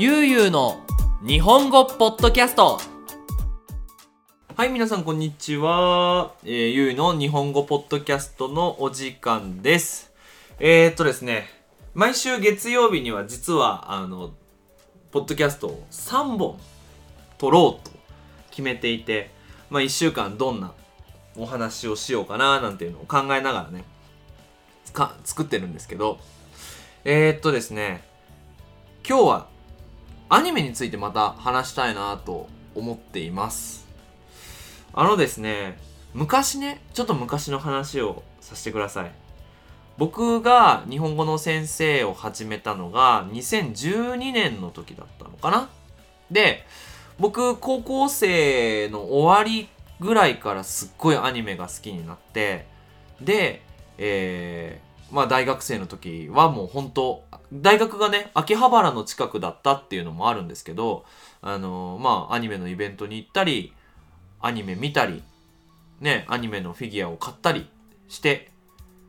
ゆうゆうの日本語ポッドキャスト。はい皆さんこんにちは、えー、ゆうの日本語ポッドキャストのお時間です。えー、っとですね毎週月曜日には実はあのポッドキャストを3本撮ろうと決めていてまあ1週間どんなお話をしようかななんていうのを考えながらねか作ってるんですけど。えー、っとですね今日はアニメについてまた話したいなと思っています。あのですね昔ねちょっと昔の話をさせてください。僕が日本語の先生を始めたのが2012年の時だったのかな。で僕高校生の終わりぐらいからすっごいアニメが好きになってで、え、まあ大学生の時はもう本当大学がね秋葉原の近くだったっていうのもあるんですけどあのー、まあアニメのイベントに行ったりアニメ見たりねアニメのフィギュアを買ったりして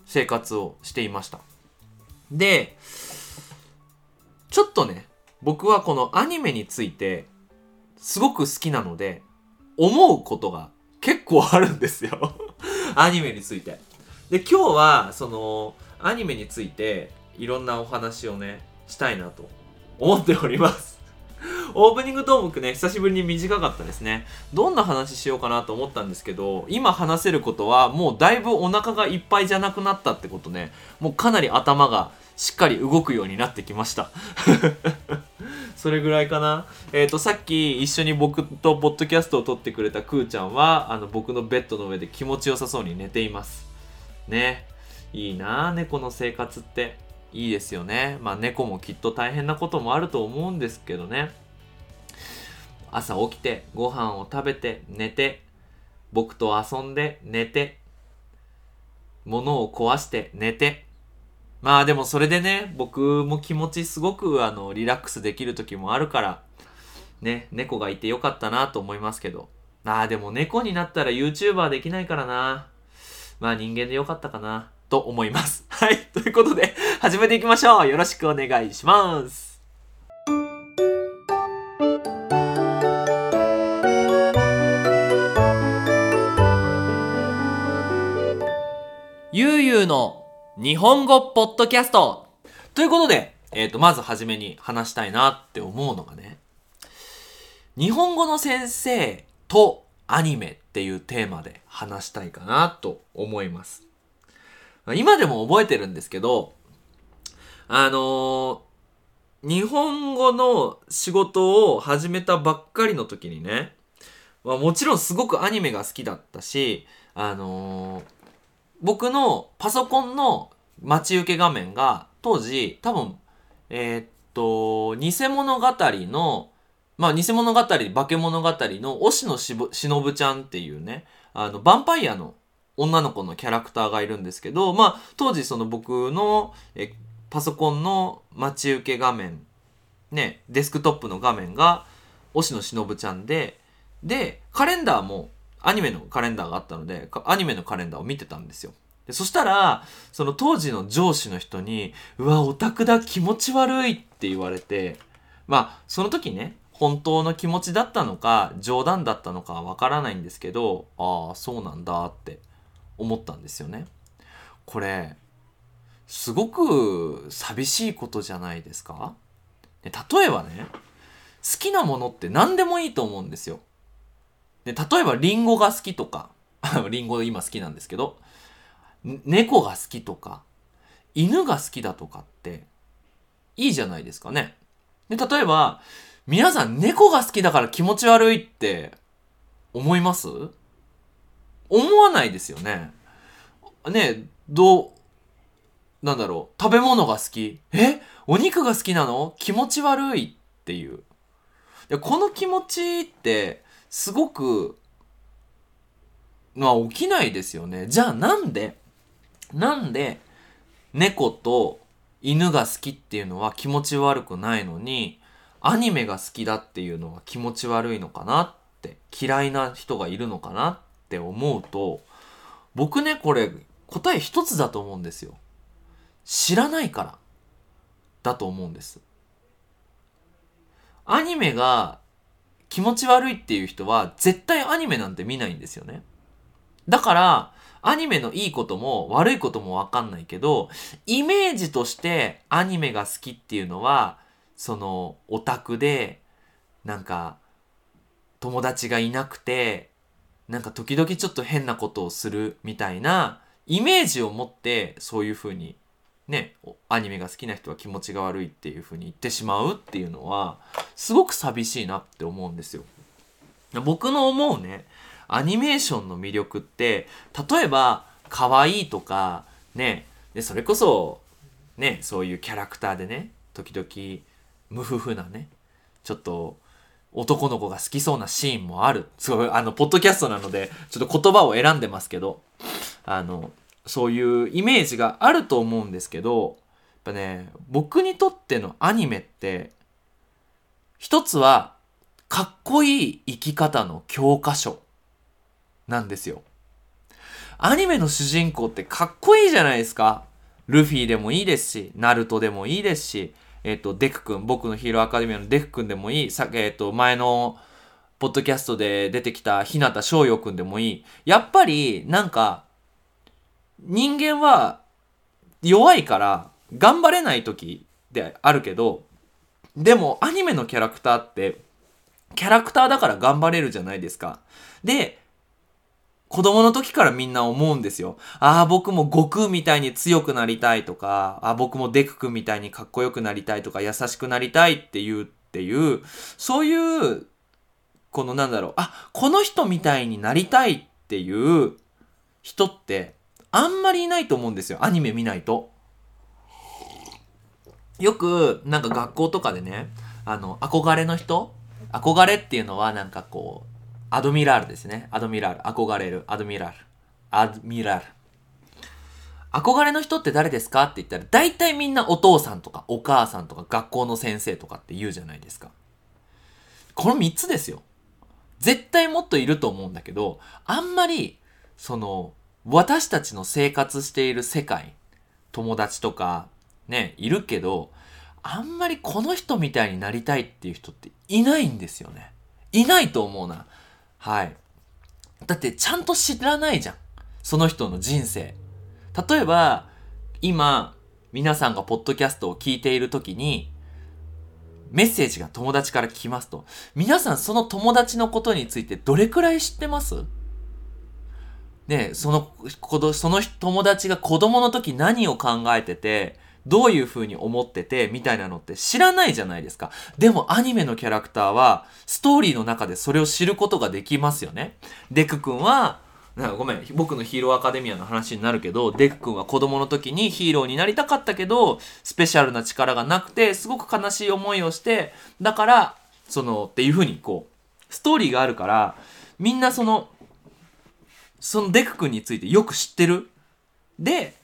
生活をしていましたでちょっとね僕はこのアニメについてすごく好きなので思うことが結構あるんですよ アニメについて。で、今日は、その、アニメについて、いろんなお話をね、したいなと思っております。オープニングトークね、久しぶりに短かったですね。どんな話しようかなと思ったんですけど、今話せることは、もうだいぶお腹がいっぱいじゃなくなったってことね、もうかなり頭がしっかり動くようになってきました。それぐらいかな。えっ、ー、と、さっき一緒に僕とポッドキャストを撮ってくれたくーちゃんは、あの、僕のベッドの上で気持ちよさそうに寝ています。ね。いいな猫の生活って。いいですよね。まあ、猫もきっと大変なこともあると思うんですけどね。朝起きて、ご飯を食べて、寝て、僕と遊んで、寝て、物を壊して、寝て、まあでもそれでね、僕も気持ちすごくあのリラックスできる時もあるから、ね、猫がいてよかったなと思いますけど。ああ、でも猫になったら YouTuber できないからな。まあ人間でよかったかな、と思います。はい。ということで、始めていきましょう。よろしくお願いします。ゆうゆうの日本語ポッドキャストということで、えっ、ー、と、まずはじめに話したいなって思うのがね、日本語の先生とアニメっていうテーマで話したいかなと思います。今でも覚えてるんですけど、あのー、日本語の仕事を始めたばっかりの時にね、まあ、もちろんすごくアニメが好きだったし、あのー僕のパソコンの待ち受け画面が当時多分えー、っと偽物語のまあ偽物語化け物語の押野しのぶちゃんっていうねあのヴァンパイアの女の子のキャラクターがいるんですけどまあ当時その僕のえパソコンの待ち受け画面ねデスクトップの画面が押野しのぶちゃんででカレンダーもアニメのカレンダーがあったので、アニメのカレンダーを見てたんですよ。でそしたら、その当時の上司の人に、うわ、オタクだ、気持ち悪いって言われて、まあ、その時ね、本当の気持ちだったのか、冗談だったのかわからないんですけど、ああ、そうなんだって思ったんですよね。これ、すごく寂しいことじゃないですか？で例えばね、好きなものって何でもいいと思うんですよ。で、例えばリンゴが好きとか、リンゴ今好きなんですけど、猫が好きとか、犬が好きだとかって、いいじゃないですかね。で、例えば、皆さん猫が好きだから気持ち悪いって思います？思わないですよね。ねどう、なんだろう、食べ物が好き？え？お肉が好きなの？気持ち悪いっていう。でこの気持ちってすごく、まあ起きないですよね。じゃあなんで、なんで猫と犬が好きっていうのは気持ち悪くないのに、アニメが好きだっていうのは気持ち悪いのかなって、嫌いな人がいるのかなって思うと、僕ね、これ答え一つだと思うんですよ。知らないからだと思うんです。アニメが気持ち悪いっていう人は絶対アニメなんて見ないんですよね。だから、アニメのいいことも悪いこともわかんないけど、イメージとしてアニメが好きっていうのは、そのオタクで、なんか、友達がいなくて、なんか時々ちょっと変なことをするみたいなイメージを持ってそういう風にね、アニメが好きな人は気持ちが悪いっていう風に言ってしまうっていうのはすごく寂しいなって思うんですよ。僕の思うね、アニメーションの魅力って例えば可愛いとかね、でそれこそね、そういうキャラクターでね、時々無夫婦なね、ちょっと男の子が好きそうなシーンもある。すごい、あの、ポッドキャストなので、ちょっと言葉を選んでますけど、あの、そういうイメージがあると思うんですけど、やっぱね、僕にとってのアニメって、一つは、かっこいい生き方の教科書なんですよ。アニメの主人公ってかっこいいじゃないですか。ルフィでもいいですし、ナルトでもいいですし、えっ、と、デク君、僕のヒーローアカデミアのデク君でもいい、さえっ、と、前の、ポッドキャストで出てきた日向翔陽君でもいい。やっぱり、なんか、人間は弱いから頑張れない時であるけど、でもアニメのキャラクターって、キャラクターだから頑張れるじゃないですか。で、子供の時からみんな思うんですよ。ああ、僕も悟空みたいに強くなりたいとか、ああ僕もデク君みたいにかっこよくなりたいとか、優しくなりたいっていうっていう、そういう、このなんだろう、あ、この人みたいになりたいっていう人って、あんまりいないと思うんですよ。アニメ見ないと。よく、なんか学校とかでね、あの、憧れの人？憧れっていうのはなんかこう、アドミラールですね。アドミラール。憧れる。アドミラール。アドミラール。憧れの人って誰ですか？って言ったら、大体みんなお父さんとかお母さんとか学校の先生とかって言うじゃないですか。この3つですよ。絶対もっといると思うんだけど、あんまり、その、私たちの生活している世界、友達とか、ね、いるけど、あんまりこの人みたいになりたいっていう人っていないんですよね。いないと思うな。はい。だってちゃんと知らないじゃん。その人の人生。例えば、今、皆さんがポッドキャストを聞いているときに、メッセージが友達から来ますと、皆さんその友達のことについてどれくらい知ってます？ねその、子どその友達が子供の時何を考えてて、どういう風に思ってて、みたいなのって知らないじゃないですか。でもアニメのキャラクターは、ストーリーの中でそれを知ることができますよね。デク君は、なんかごめん、僕のヒーローアカデミアの話になるけど、デク君は子供の時にヒーローになりたかったけど、スペシャルな力がなくて、すごく悲しい思いをして、だから、その、っていう風にこう、ストーリーがあるから、みんなその、そのデク君についてよく知ってる。で、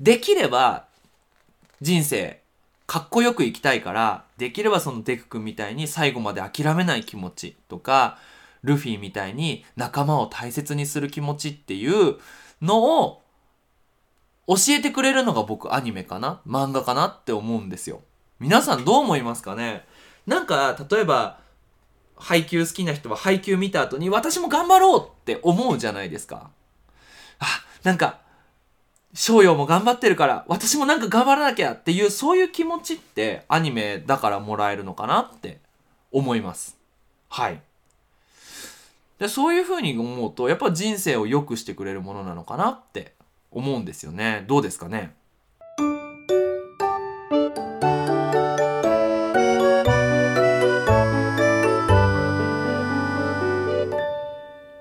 できれば、人生、かっこよく生きたいから、できればそのデク君みたいに最後まで諦めない気持ちとか、ルフィみたいに仲間を大切にする気持ちっていうのを教えてくれるのが僕アニメかな漫画かなって思うんですよ。皆さんどう思いますかね？なんか、例えば、配給好きな人は配給見た後に私も頑張ろうって思うじゃないですか。あ、なんか、翔陽も頑張ってるから私もなんか頑張らなきゃっていうそういう気持ちってアニメだからもらえるのかなって思います。はい。でそういう風に思うとやっぱ人生を良くしてくれるものなのかなって思うんですよね。どうですかね？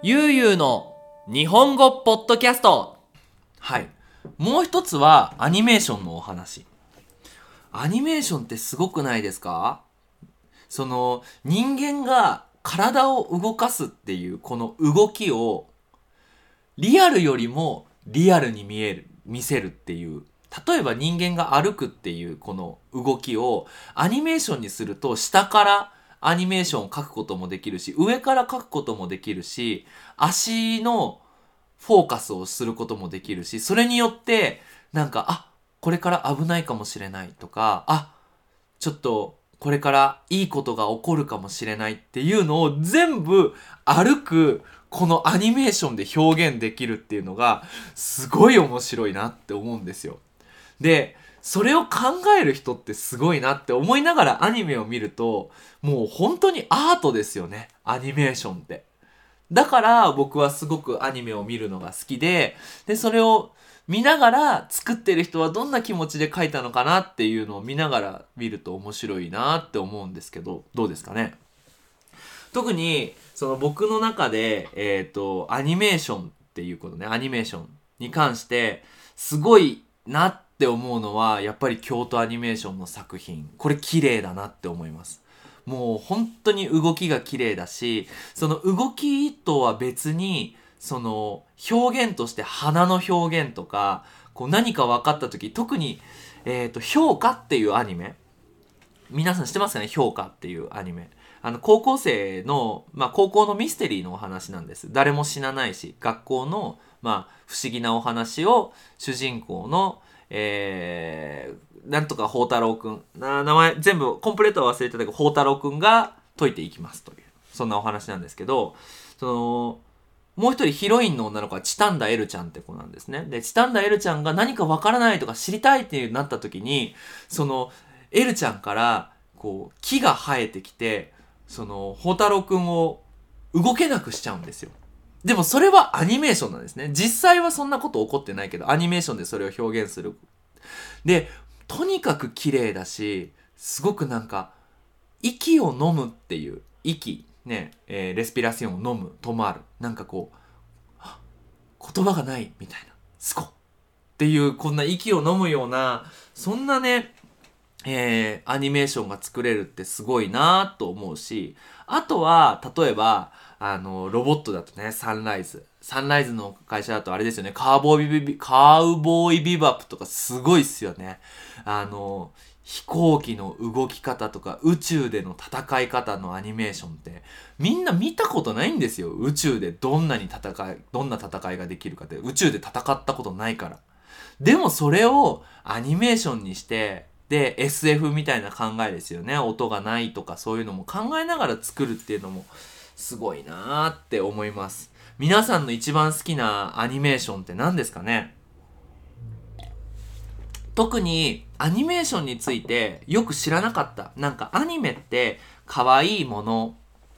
ゆうゆうの日本語ポッドキャストはい。もう一つはアニメーションのお話。アニメーションってすごくないですか？その人間が体を動かすっていうこの動きをリアルよりもリアルに見える、見せるっていう。例えば人間が歩くっていうこの動きをアニメーションにすると下からアニメーションを描くこともできるし、上から描くこともできるし、足のフォーカスをすることもできるし、それによって、なんか、あ、これから危ないかもしれないとか、あ、ちょっと、これからいいことが起こるかもしれないっていうのを全部歩くこのアニメーションで表現できるっていうのがすごい面白いなって思うんですよ。で、それを考える人ってすごいなって思いながらアニメを見るともう本当にアートですよね。アニメーションって。だから僕はすごくアニメを見るのが好きで、で、それを見ながら作ってる人はどんな気持ちで書いたのかなっていうのを見ながら見ると面白いなって思うんですけど、どうですかね？特に、その僕の中で、えっ、ー、と、アニメーションっていうことね、アニメーションに関して、すごいなって思うのは、やっぱり京都アニメーションの作品。これ綺麗だなって思います。もう本当に動きが綺麗だし、その動きとは別に、その表現として花の表現とかこう何か分かった時特に、えーと「評価」っていうアニメ。皆さん知ってますかね？評価っていうアニメ。あの高校生の、まあ、高校のミステリーのお話なんです。誰も死なないし学校の、まあ、不思議なお話を主人公のえー、なんとか宝太郎くん名前全部コンプレートは忘れてたけど宝太郎くんが解いていきますというそんなお話なんですけどそのもう一人ヒロインの女の子はチタンダエルちゃんって子なんですね。で、チタンダエルちゃんが何かわからないとか知りたいってなった時に、その、エルちゃんから、こう、木が生えてきて、その、ホタロくんを動けなくしちゃうんですよ。でもそれはアニメーションなんですね。実際はそんなこと起こってないけど、アニメーションでそれを表現する。で、とにかく綺麗だし、すごくなんか、息を飲むっていう、息。ね、えー、レスピラシオンを飲む、止まる。なんかこう、言葉がないみたいな。すこっていう、こんな息を飲むような、そんなね、えー、アニメーションが作れるってすごいなと思うし、あとは、例えば、あの、ロボットだとね、サンライズ。サンライズの会社だとあれですよね、カーボーイビビ、カウボーイビバップとかすごいっすよね。あの、飛行機の動き方とか宇宙での戦い方のアニメーションってみんな見たことないんですよ宇宙でどんなに戦いどんな戦いができるかって宇宙で戦ったことないからでもそれをアニメーションにしてで SF みたいな考えですよね音がないとかそういうのも考えながら作るっていうのもすごいなーって思います皆さんの一番好きなアニメーションって何ですかね？特にアニメーションについてよく知らなかった。なんかアニメって可愛いもの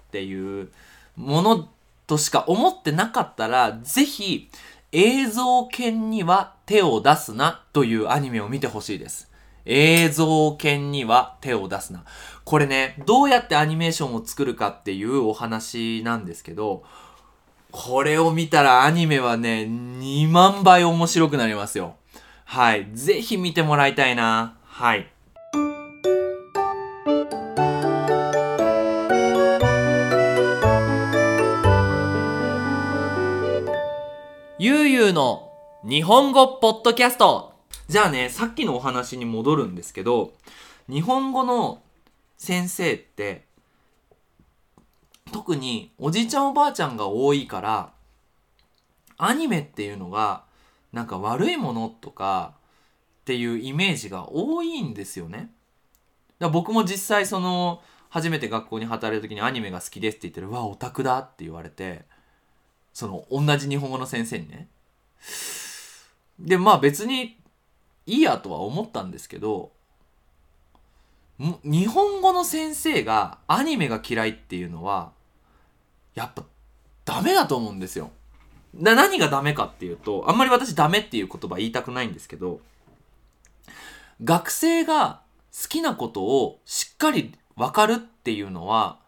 っていうものとしか思ってなかったら、ぜひ映像犬には手を出すなというアニメを見てほしいです。映像犬には手を出すな。これね、どうやってアニメーションを作るかっていうお話なんですけど、これを見たらアニメはね、2万倍面白くなりますよ。はい。ぜひ見てもらいたいな。はい。ゆうゆうの日本語ポッドキャスト。じゃあね、さっきのお話に戻るんですけど、日本語の先生って、特におじいちゃんおばあちゃんが多いから、アニメっていうのがなんか悪いものとかっていうイメージが多いんですよね。だ僕も実際その初めて学校に働いた時にアニメが好きですって言ってる「わオタクだ」って言われてその同じ日本語の先生にね。でまあ別にいいやとは思ったんですけど日本語の先生がアニメが嫌いっていうのはやっぱダメだと思うんですよ。な何がダメかっていうとあんまり私ダメっていう言葉言いたくないんですけど学生が好きなことをしっかり分かるっていうのは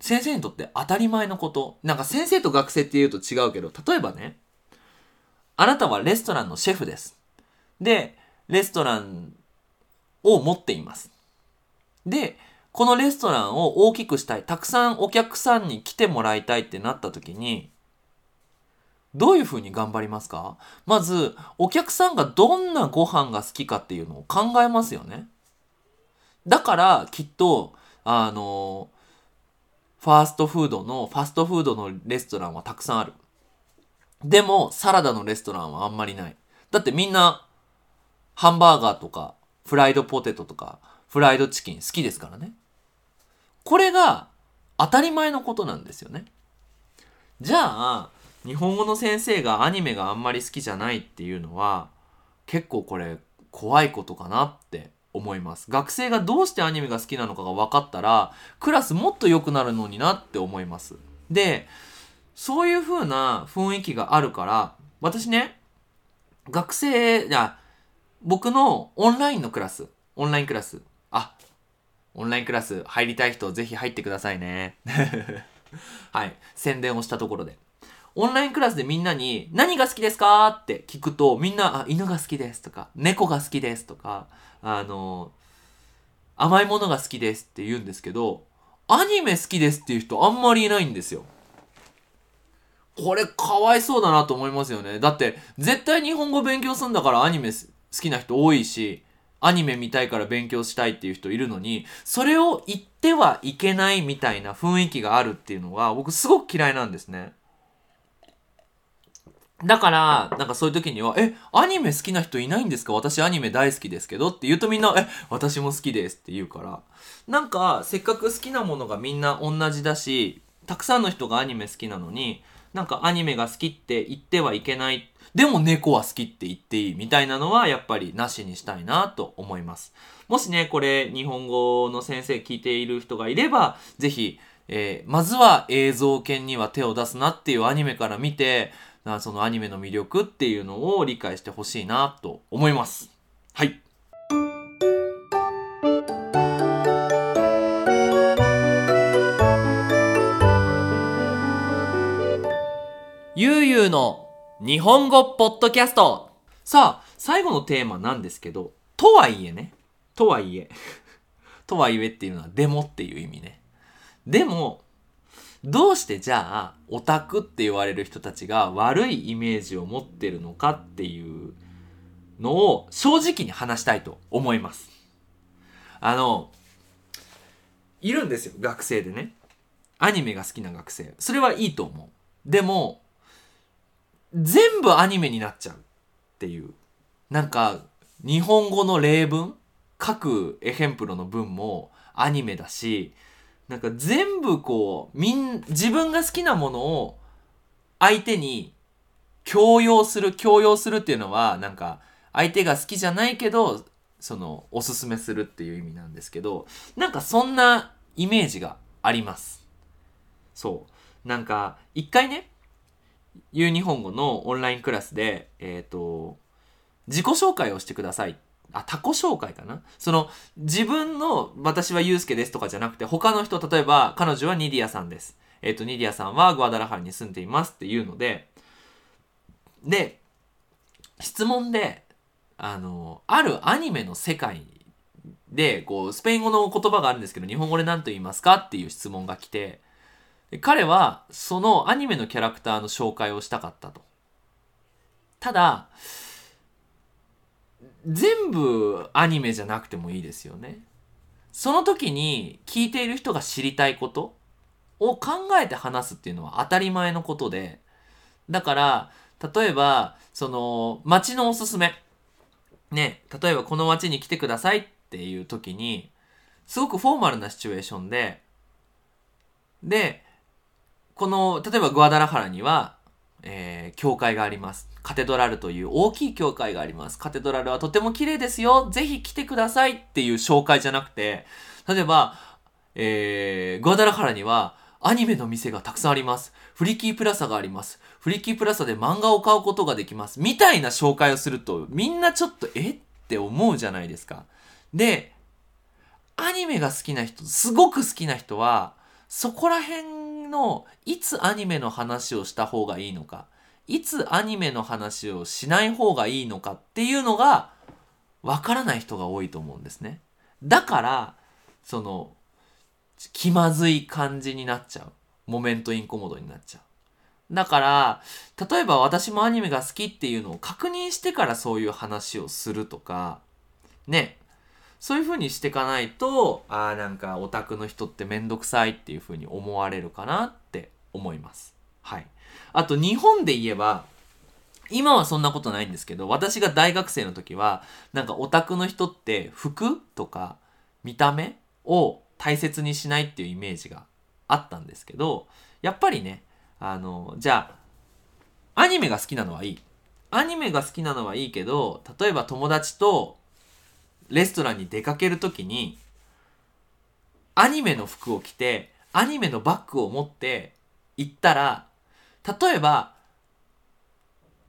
先生にとって当たり前のことなんか先生と学生っていうと違うけど例えばねあなたはレストランのシェフですでレストランを持っていますでこのレストランを大きくしたい、たくさんお客さんに来てもらいたいってなった時に、どういうふうに頑張りますか？まず、お客さんがどんなご飯が好きかっていうのを考えますよね。だから、きっと、あの、ファーストフードの、ファストフードのレストランはたくさんある。でも、サラダのレストランはあんまりない。だってみんな、ハンバーガーとか、フライドポテトとか、フライドチキン好きですからね。これが当たり前のことなんですよね。じゃあ、日本語の先生がアニメがあんまり好きじゃないっていうのは、結構これ怖いことかなって思います。学生がどうしてアニメが好きなのかが分かったら、クラスもっと良くなるのになって思います。で、そういう風な雰囲気があるから、私ね、学生、じゃ僕のオンラインのクラス、オンラインクラス、あ、オンラインクラス入りたい人ぜひ入ってくださいね。はい。宣伝をしたところで。オンラインクラスでみんなに何が好きですか？って聞くとみんな、あ、犬が好きですとか、猫が好きですとか、あの、甘いものが好きですって言うんですけど、アニメ好きですっていう人あんまりいないんですよ。これかわいそうだなと思いますよね。だって絶対日本語勉強するんだからアニメ好きな人多いし、アニメ見たいから勉強したいっていう人いるのに、それを言ってはいけないみたいな雰囲気があるっていうのが僕すごく嫌いなんですね。だから、なんかそういう時には、え、アニメ好きな人いないんですか？私アニメ大好きですけど？って言うとみんな、え、私も好きですって言うから。なんか、せっかく好きなものがみんな同じだし、たくさんの人がアニメ好きなのに、なんかアニメが好きって言ってはいけない。でも猫は好きって言っていいみたいなのはやっぱりなしにしたいなと思います。もしね、これ日本語の先生聞いている人がいれば、ぜひ、えー、まずは映像犬には手を出すなっていうアニメから見て、そのアニメの魅力っていうのを理解してほしいなと思います。はい。ゆうゆうの日本語ポッドキャスト。さあ、最後のテーマなんですけど、とはいえね、とはいえ、とはいえっていうのはでもっていう意味ね。でも、どうしてじゃあ、オタクって言われる人たちが悪いイメージを持ってるのかっていうのを正直に話したいと思います。あの、いるんですよ、学生でね。アニメが好きな学生。それはいいと思う。でも、全部アニメになっちゃうっていう。なんか、日本語の例文各エヘンプロの文もアニメだし、なんか全部こう、みん、自分が好きなものを相手に強要する、強要するっていうのは、なんか相手が好きじゃないけど、その、おすすめするっていう意味なんですけど、なんかそんなイメージがあります。そう。なんか、一回ね、U 日本語のオンラインクラスで、えっ、ー、と、自己紹介をしてくださいあ、他己紹介かな？その、自分の、私はユうスケですとかじゃなくて、他の人、例えば、彼女はニディアさんです。えっ、ー、と、ニディアさんはグアダラハラに住んでいますっていうので、で、質問で、あの、あるアニメの世界で、こう、スペイン語の言葉があるんですけど、日本語で何と言いますかっていう質問が来て、彼は、そのアニメのキャラクターの紹介をしたかったと。ただ、全部アニメじゃなくてもいいですよね。その時に聞いている人が知りたいことを考えて話すっていうのは当たり前のことで、だから、例えば、その、街のおすすめ。ね、例えばこの街に来てくださいっていう時に、すごくフォーマルなシチュエーションで、で、この、例えばグアダラハラには、えー、教会があります。カテドラルという大きい教会があります。カテドラルはとても綺麗ですよ。ぜひ来てくださいっていう紹介じゃなくて、例えば、えー、グアダラハラにはアニメの店がたくさんあります。フリキープラザがあります。フリキープラザで漫画を買うことができます。みたいな紹介をすると、みんなちょっと、えって思うじゃないですか。で、アニメが好きな人、すごく好きな人は、そこら辺の、いつアニメの話をした方がいいのか。いつアニメの話をしない方がいいのかっていうのがわからない人が多いと思うんですね。だから、その、気まずい感じになっちゃう。モメントインコモドになっちゃう。だから、例えば私もアニメが好きっていうのを確認してからそういう話をするとか、ね。そういう風にしていかないと、ああ、なんかオタクの人ってめんどくさいっていう風に思われるかなって思います。はい。あと日本で言えば、今はそんなことないんですけど、私が大学生の時は、なんかオタクの人って服とか、見た目を大切にしないっていうイメージがあったんですけどやっぱりねあのじゃあアニメが好きなのはいいアニメが好きなのはいいけど例えば友達とレストランに出かける時にアニメの服を着てアニメのバッグを持って行ったら例えば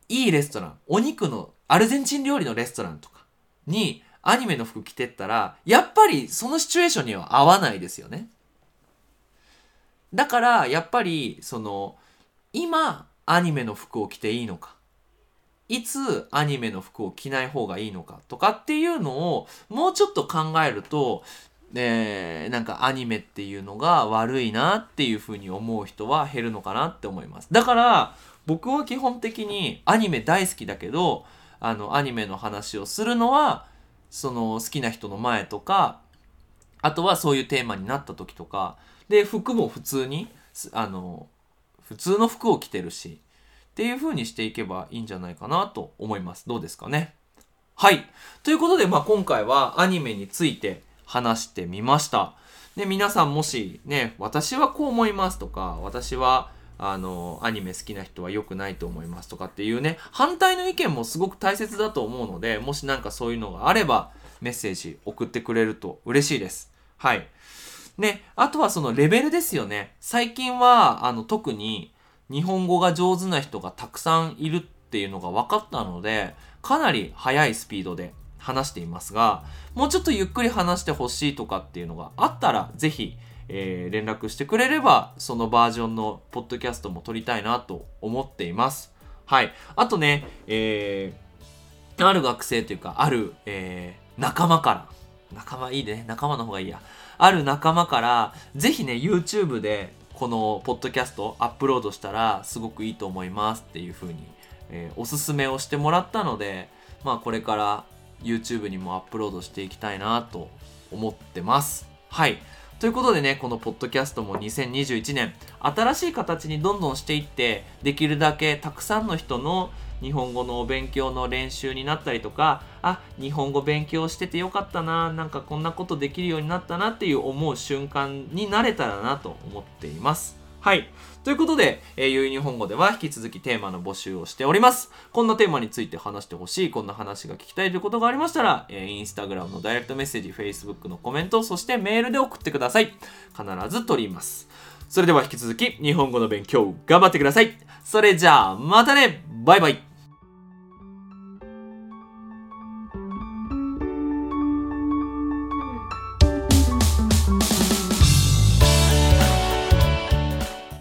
いいレストランお肉のアルゼンチン料理のレストランとかにアニメの服着てったらやっぱりそのシチュエーションには合わないですよね。だからやっぱりその今アニメの服を着ていいのか。いつアニメの服を着ない方がいいのかとかっていうのをもうちょっと考えるとえー、なんかアニメっていうのが悪いなっていうふうに思う人は減るのかなって思います。だから僕は基本的にアニメ大好きだけどあのアニメの話をするのはその好きな人の前とかあとはそういうテーマになった時とかで服も普通にあの普通の服を着てるしっていう風にしていけばいいんじゃないかなと思います。どうですかね？はい。ということで、まあ、今回はアニメについて話してみました。で、皆さんもしね、私はこう思いますとか、私はあの、アニメ好きな人は良くないと思いますとかっていうね、反対の意見もすごく大切だと思うので、もしなんかそういうのがあれば、メッセージ送ってくれると嬉しいです。はい。ね、あとはそのレベルですよね。最近は、あの、特に日本語が上手な人がたくさんいるっていうのが分かったので、かなり速いスピードで話していますが、もうちょっとゆっくり話してほしいとかっていうのがあったら、ぜひ、えー、連絡してくれれば、そのバージョンのポッドキャストも撮りたいなと思っています。はい。あとね、えー、ある学生というか、ある、えー、仲間から、仲間いいね、仲間の方がいいや。ある仲間から、ぜひね、YouTube でこのポッドキャストアップロードしたらすごくいいと思いますっていうふうに、えー、おすすめをしてもらったので、まあこれから YouTube にもアップロードしていきたいなと思ってます。はい。ということでね、このポッドキャストも2021年、新しい形にどんどんしていって、できるだけたくさんの人の日本語のお勉強の練習になったりとか、あ、日本語勉強しててよかったな、なんかこんなことできるようになったなっていう思う瞬間になれたらなと思っています。はい。ということで、えー、ゆい日本語では引き続きテーマの募集をしております。こんなテーマについて話してほしい、こんな話が聞きたいということがありましたら、えー、インスタグラムのダイレクトメッセージ、Facebook のコメント、そしてメールで送ってください。必ず取ります。それでは引き続き日本語の勉強頑張ってください。それじゃあまたねバイバイ